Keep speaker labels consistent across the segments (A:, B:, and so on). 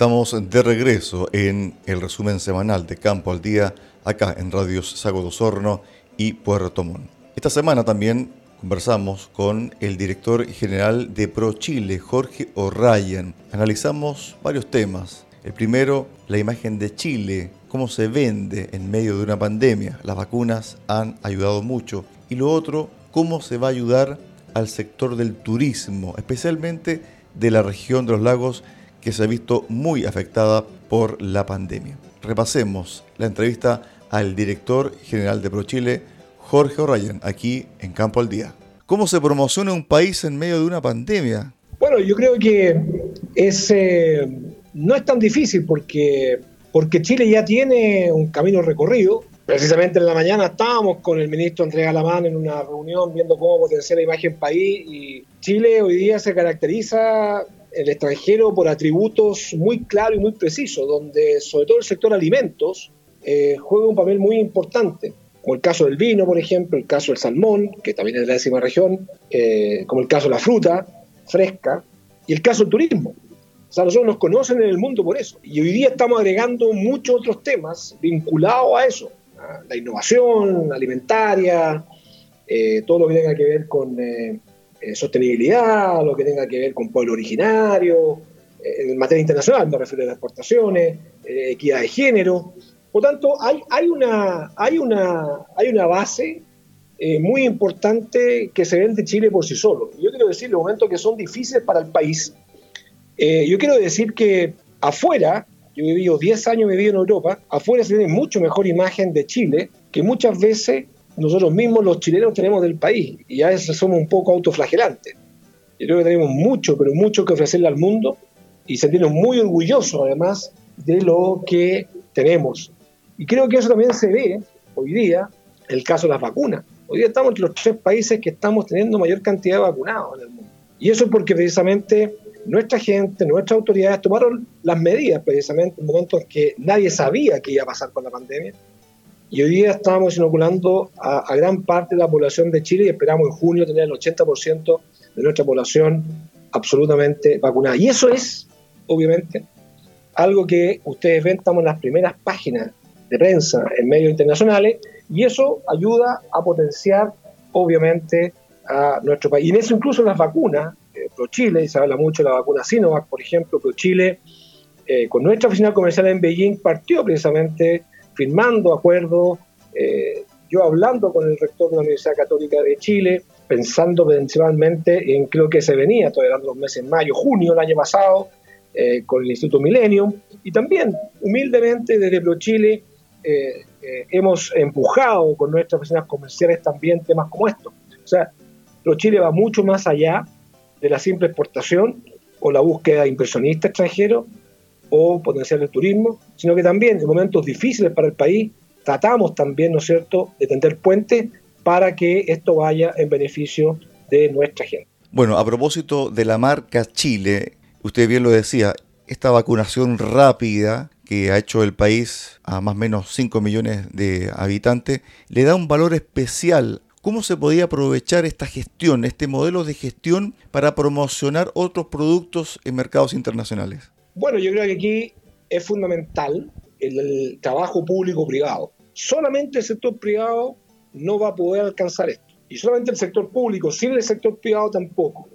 A: Estamos de regreso en el resumen semanal de Campo al Día, acá en Radios Sago de Osorno y Puerto Montt. Esta semana también conversamos con el director general de ProChile, Jorge O'Ryan. Analizamos varios temas. El primero, la imagen de Chile, cómo se vende en medio de una pandemia. Las vacunas han ayudado mucho. Y lo otro, cómo se va a ayudar al sector del turismo, especialmente de la región de los lagos que se ha visto muy afectada por la pandemia. Repasemos la entrevista al director general de ProChile, Jorge O'Ryan, aquí en Campo al Día. ¿Cómo se promociona un país en medio de una pandemia?
B: Bueno, yo creo que es, eh, no es tan difícil porque, porque Chile ya tiene un camino recorrido. Precisamente en la mañana estábamos con el ministro Andrés Alamán en una reunión viendo cómo potenciar la imagen país y Chile hoy día se caracteriza el extranjero por atributos muy claros y muy precisos, donde sobre todo el sector alimentos eh, juega un papel muy importante, como el caso del vino, por ejemplo, el caso del salmón, que también es de la décima región, eh, como el caso de la fruta fresca, y el caso del turismo. O sea, nosotros nos conocen en el mundo por eso. Y hoy día estamos agregando muchos otros temas vinculados a eso. la innovación alimentaria, eh, todo lo que tenga que ver con eh, sostenibilidad, lo que tenga que ver con pueblo originario, eh, en materia internacional, me refiero a las exportaciones, eh, equidad de género. Por tanto, hay, hay, una, hay, una, hay una base muy importante que se ve de Chile por sí solo. Yo quiero decir, los momentos que son difíciles para el país, yo quiero decir que afuera, yo he vivido 10 años vivido en Europa, afuera se tiene mucho mejor imagen de Chile que muchas veces nosotros mismos los chilenos tenemos del país y a veces somos un poco autoflagelantes. Yo creo que tenemos mucho, pero mucho que ofrecerle al mundo y sentirnos muy orgullosos además de lo que tenemos. Y creo que eso también se ve hoy día en el caso de las vacunas. Hoy día estamos entre los tres países que estamos teniendo mayor cantidad de vacunados en el mundo. Y eso es porque precisamente nuestra gente, nuestras autoridades tomaron las medidas precisamente en momentos en que nadie sabía qué iba a pasar con la pandemia y hoy día estamos inoculando a, gran parte de la población de Chile y esperamos en junio tener el 80% de nuestra población absolutamente vacunada. Y eso es, obviamente, algo que ustedes ven, estamos en las primeras páginas de prensa en medios internacionales y eso ayuda a potenciar, obviamente, a nuestro país. Y en eso incluso las vacunas, eh, ProChile, se habla mucho de la vacuna Sinovac, por ejemplo, ProChile, eh, con nuestra oficina comercial en Beijing, partió precisamente firmando acuerdos, eh, yo hablando con el rector de la Universidad Católica de Chile, pensando principalmente en creo que se venía, todavía eran los meses mayo, junio del año pasado, eh, con el Instituto Millennium, y también humildemente desde ProChile eh, hemos empujado con nuestras oficinas comerciales también temas como estos. O sea, ProChile va mucho más allá de la simple exportación o la búsqueda de extranjeros, o potenciar el turismo, sino que también en momentos difíciles para el país tratamos también, ¿no es cierto?, de tender puentes para que esto vaya en beneficio de nuestra gente.
A: Bueno, a propósito de la marca Chile, usted bien lo decía, esta vacunación rápida que ha hecho el país a más o menos 5 millones de habitantes, le da un valor especial. ¿Cómo se podía aprovechar esta gestión, este modelo de gestión para promocionar otros productos en mercados internacionales?
B: Bueno, yo creo que aquí es fundamental el, trabajo público-privado. Solamente el sector privado no va a poder alcanzar esto. Y solamente el sector público, sin el sector privado tampoco.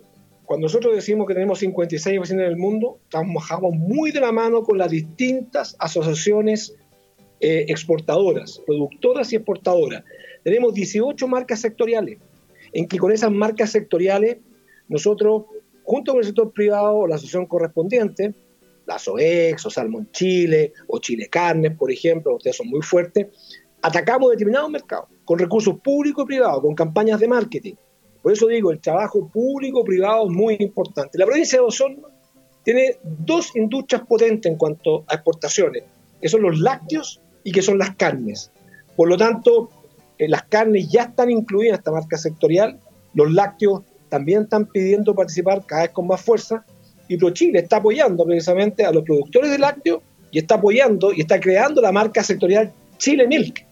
B: Cuando nosotros decimos que tenemos 56 oficinas en el mundo, trabajamos muy de la mano con las distintas asociaciones eh, exportadoras, productoras y exportadoras. Tenemos 18 marcas sectoriales, en que con esas marcas sectoriales nosotros, junto con el sector privado o la asociación correspondiente, la SOEX o Salmon Chile o Chile Carnes, por ejemplo, ustedes son muy fuertes, atacamos determinados mercados con recursos públicos y privados, con campañas de marketing. Por eso digo, el trabajo público-privado es muy importante. La provincia de Osorno tiene dos industrias potentes en cuanto a exportaciones, que son los lácteos y que son las carnes. Por lo tanto, eh, las carnes ya están incluidas en esta marca sectorial, los lácteos también están pidiendo participar cada vez con más fuerza y ProChile está apoyando precisamente a los productores de lácteos y está apoyando y está creando la marca sectorial Chile Milk.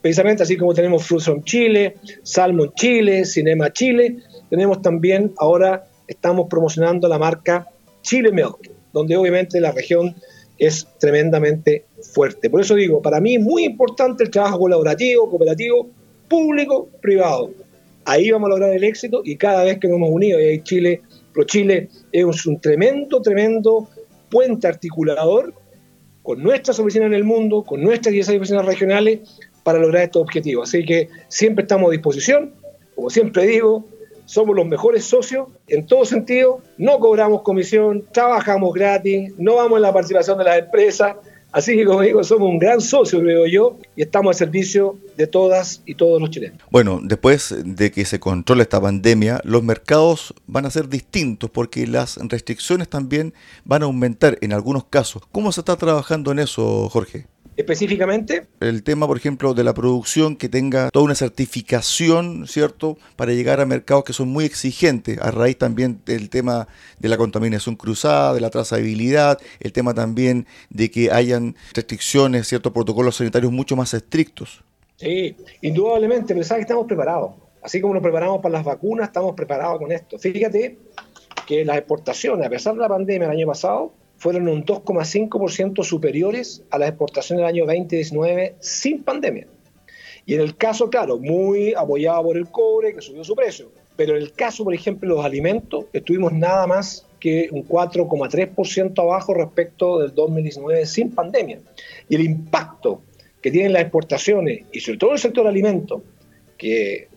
B: Precisamente así como tenemos Fruits from Chile, Salmon Chile, Cinema Chile, tenemos también ahora estamos promocionando la marca Chile Milk, donde obviamente la región es tremendamente fuerte. Por eso digo, para mí es muy importante el trabajo colaborativo, cooperativo, público, privado. Ahí vamos a lograr el éxito y cada vez que nos hemos unido, y ahí Chile, ProChile es un tremendo, tremendo puente articulador con nuestras oficinas en el mundo, con nuestras 10 oficinas regionales, para lograr estos objetivos. Así que siempre estamos a disposición, como siempre digo, somos los mejores socios en todo sentido, no cobramos comisión, trabajamos gratis, no vamos en la participación de las empresas, Así que, como digo, somos un gran socio, creo yo, y estamos al servicio de todas y todos los chilenos.
A: Bueno, después de que se controle esta pandemia, los mercados van a ser distintos porque las restricciones también van a aumentar en algunos casos. ¿Cómo se está trabajando en eso, Jorge?
B: Específicamente?
A: El tema, por ejemplo, de la producción que tenga toda una certificación, ¿cierto? Para llegar a mercados que son muy exigentes, a raíz también del tema de la contaminación cruzada, de la trazabilidad, el tema también de que hayan restricciones, ciertos protocolos sanitarios mucho más estrictos.
B: Sí, indudablemente, pero sabes que estamos preparados. Así como nos preparamos para las vacunas, estamos preparados con esto. Fíjate que las exportaciones, a pesar de la pandemia el año pasado, fueron un 2,5% superiores a las exportaciones del año 2019 sin pandemia. Y en el caso, claro, muy apoyado por el cobre, que subió su precio. Pero en el caso, por ejemplo, de los alimentos, estuvimos nada más que un 4,3% abajo respecto del 2019 sin pandemia. Y el impacto que tienen las exportaciones, y sobre todo el sector alimentos, que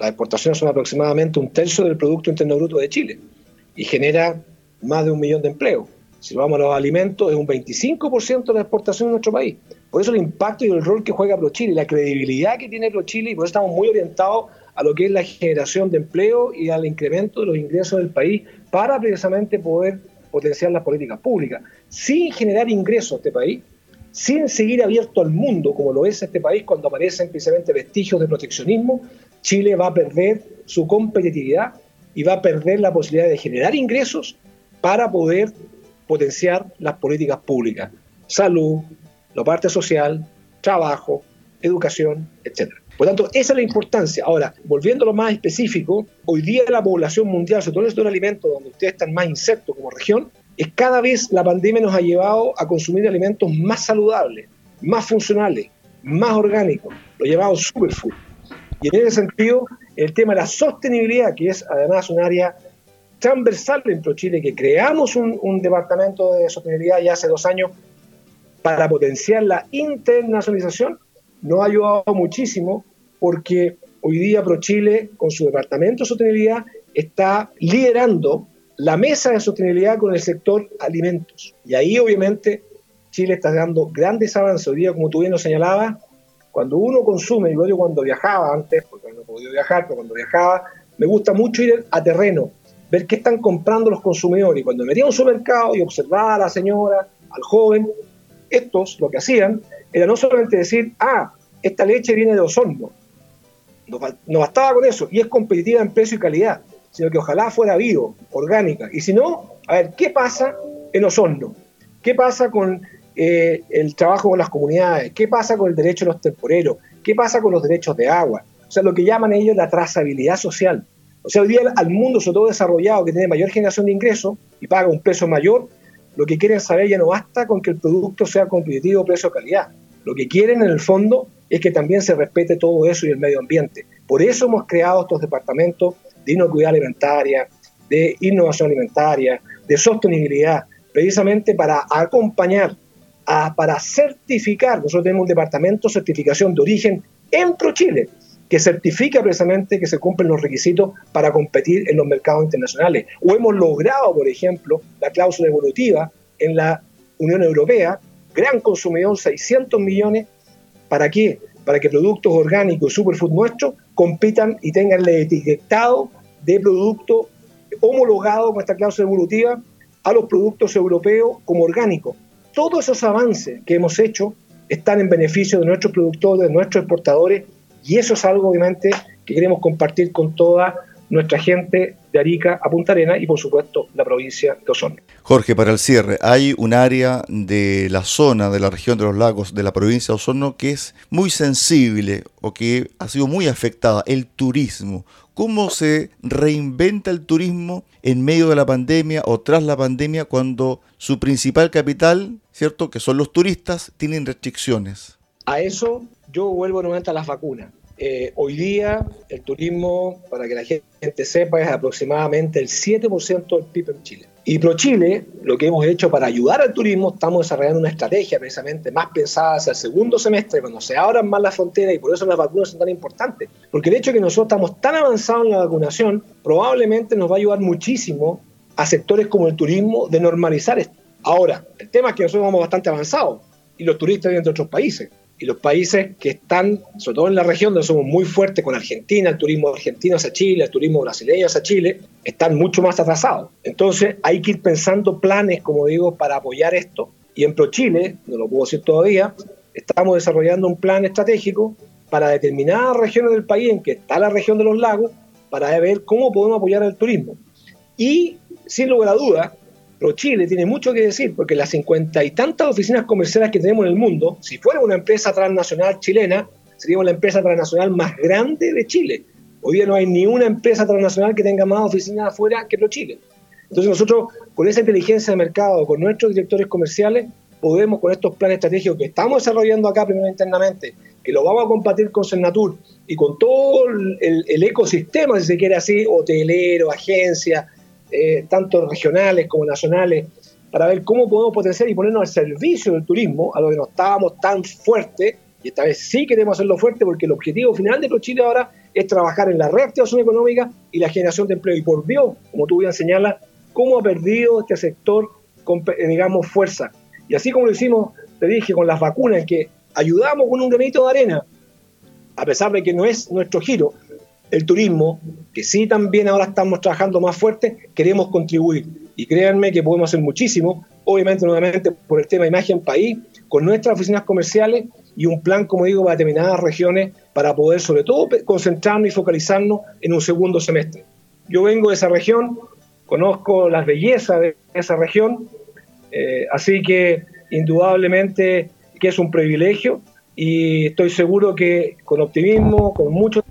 B: las exportaciones son aproximadamente un tercio del Producto Interno Bruto de Chile, y genera más de un millón de empleos si vamos a los alimentos, es un 25% de la exportación en nuestro país. Por eso el impacto y el rol que juega ProChile, la credibilidad que tiene ProChile, y por eso estamos muy orientados a lo que es la generación de empleo y al incremento de los ingresos del país para precisamente poder potenciar las políticas públicas. Sin generar ingresos a este país, sin seguir abierto al mundo como lo es este país cuando aparecen precisamente vestigios de proteccionismo, Chile va a perder su competitividad y va a perder la posibilidad de generar ingresos para poder potenciar las políticas públicas, salud, la parte social, trabajo, educación, etc. Por tanto, esa es la importancia. Ahora, volviendo a lo más específico, hoy día la población mundial, sobre todo en el sector alimentos, donde ustedes están más insertos como región, es cada vez la pandemia nos ha llevado a consumir alimentos más saludables, más funcionales, más orgánicos, lo llamado superfood. Y en ese sentido, el tema de la sostenibilidad, que es además un área transversal dentro de Chile, que creamos un, departamento de sostenibilidad ya hace dos años para potenciar la internacionalización, nos ha ayudado muchísimo porque hoy día ProChile, con su departamento de sostenibilidad, está liderando la mesa de sostenibilidad con el sector alimentos. Y ahí obviamente Chile está dando grandes avances. Hoy día, como tú bien lo señalabas, cuando uno consume, yo cuando viajaba antes, porque no podido viajar, pero cuando viajaba, me gusta mucho ir a terreno, ver qué están comprando los consumidores. Y cuando me metía a un supermercado y observaba a la señora, al joven, estos lo que hacían era no solamente decir, ah, esta leche viene de Osorno. No, bastaba con eso, y es competitiva en precio y calidad, sino que ojalá fuera vivo, orgánica. Y si no, a ver, ¿qué pasa en Osorno? ¿Qué pasa con eh, el trabajo con las comunidades? ¿Qué pasa con el derecho de los temporeros? ¿Qué pasa con los derechos de agua? O sea, lo que llaman ellos la trazabilidad social. O sea, hoy día al mundo, sobre todo desarrollado, que tiene mayor generación de ingresos y paga un precio mayor, lo que quieren saber ya no basta con que el producto sea competitivo precio-calidad. Lo que quieren en el fondo es que también se respete todo eso y el medio ambiente. Por eso hemos creado estos departamentos de inocuidad alimentaria, de innovación alimentaria, de sostenibilidad, precisamente para acompañar, para certificar. Nosotros tenemos un departamento de certificación de origen en ProChile, que certifica precisamente que se cumplen los requisitos para competir en los mercados internacionales. O hemos logrado, por ejemplo, la cláusula evolutiva en la Unión Europea, gran consumidor, 600 millones, ¿para qué? Para que productos orgánicos y superfood nuestros compitan y tengan el etiquetado de producto homologado con esta cláusula evolutiva a los productos europeos como orgánicos. Todos esos avances que hemos hecho están en beneficio de nuestros productores, de nuestros exportadores y eso es algo, obviamente, que queremos compartir con toda nuestra gente de Arica a Punta Arena y por supuesto la provincia de Osorno.
A: Jorge, para el cierre, hay un área de la zona de la región de los lagos de la provincia de Osorno que es muy sensible o que ha sido muy afectada, el turismo. ¿Cómo se reinventa el turismo en medio de la pandemia o tras la pandemia cuando su principal capital, ¿cierto? Que son los turistas, tienen restricciones.
B: A eso yo vuelvo nuevamente a las vacunas. Eh, hoy día el turismo, para que la gente sepa, es aproximadamente el 7% del PIB en Chile. Y ProChile, lo que hemos hecho para ayudar al turismo, estamos desarrollando una estrategia precisamente más pensada hacia el segundo semestre, cuando se abran más las fronteras y por eso las vacunas son tan importantes. Porque el hecho de que nosotros estamos tan avanzados en la vacunación probablemente nos va a ayudar muchísimo a sectores como el turismo de normalizar esto. Ahora, el tema es que nosotros vamos bastante avanzados y los turistas vienen de otros países y los países que están, sobre todo en la región donde somos muy fuertes con Argentina, el turismo argentino hacia Chile, el turismo brasileño hacia Chile, están mucho más atrasados. Entonces hay que ir pensando planes, como digo, para apoyar esto. Y en ProChile, no lo puedo decir todavía, estamos desarrollando un plan estratégico para determinadas regiones del país en que está la región de los lagos, para ver cómo podemos apoyar el turismo. Y, sin lugar a dudas, pero Chile tiene mucho que decir, porque las cincuenta y tantas oficinas comerciales que tenemos en el mundo, si fuera una empresa transnacional chilena, seríamos la empresa transnacional más grande de Chile. Hoy día no hay ni una empresa transnacional que tenga más oficinas afuera que ProChile. Entonces nosotros, con esa inteligencia de mercado, con nuestros directores comerciales, podemos con estos planes estratégicos que estamos desarrollando acá primero internamente, que lo vamos a compartir con Cernatur y con todo el, el ecosistema, si se quiere así, hotelero, agencia, eh, tanto regionales como nacionales, para ver cómo podemos potenciar y ponernos al servicio del turismo, a lo que no estábamos tan fuerte, y esta vez sí queremos hacerlo fuerte porque el objetivo final de ProChile ahora es trabajar en la reactivación económica y la generación de empleo. Y por Dios, como tú bien señalas, cómo ha perdido este sector, eh, digamos, fuerza. Y así como lo hicimos, te dije, con las vacunas, que ayudamos con un granito de arena, a pesar de que no es nuestro giro, el turismo, que sí también ahora estamos trabajando más fuerte, queremos contribuir. Y créanme que podemos hacer muchísimo, obviamente nuevamente por el tema imagen país, con nuestras oficinas comerciales y un plan, como digo, para determinadas regiones para poder sobre todo concentrarnos y focalizarnos en un segundo semestre. Yo vengo de esa región, conozco las bellezas de esa región, eh, así que indudablemente que es un privilegio y estoy seguro que con optimismo, con mucho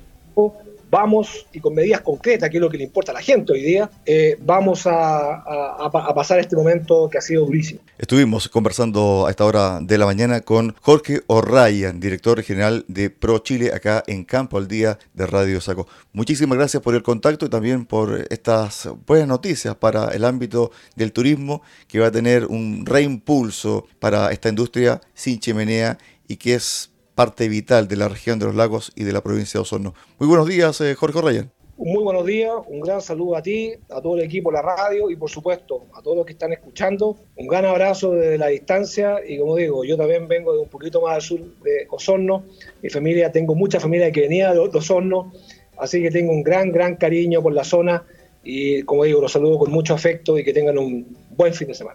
B: vamos, y con medidas concretas, que es lo que le importa a la gente hoy día, eh, vamos a, pasar este momento que ha sido durísimo.
A: Estuvimos conversando a esta hora de la mañana con Jorge O'Ryan, director general de Pro Chile, acá en Campo al Día de Radio Saco. Muchísimas gracias por el contacto y también por estas buenas noticias para el ámbito del turismo, que va a tener un reimpulso para esta industria sin chimenea y que es parte vital de la región de los lagos y de la provincia de Osorno. Muy buenos días, eh, Jorge Ryan.
B: Muy buenos días, un gran saludo a ti, a todo el equipo de la radio y por supuesto a todos los que están escuchando. Un gran abrazo desde la distancia y como digo, yo también vengo de un poquito más al sur de Osorno. Mi familia, tengo mucha familia que venía de Osorno, así que tengo un gran, gran cariño por la zona y como digo, los saludo con mucho afecto y que tengan un buen fin de semana.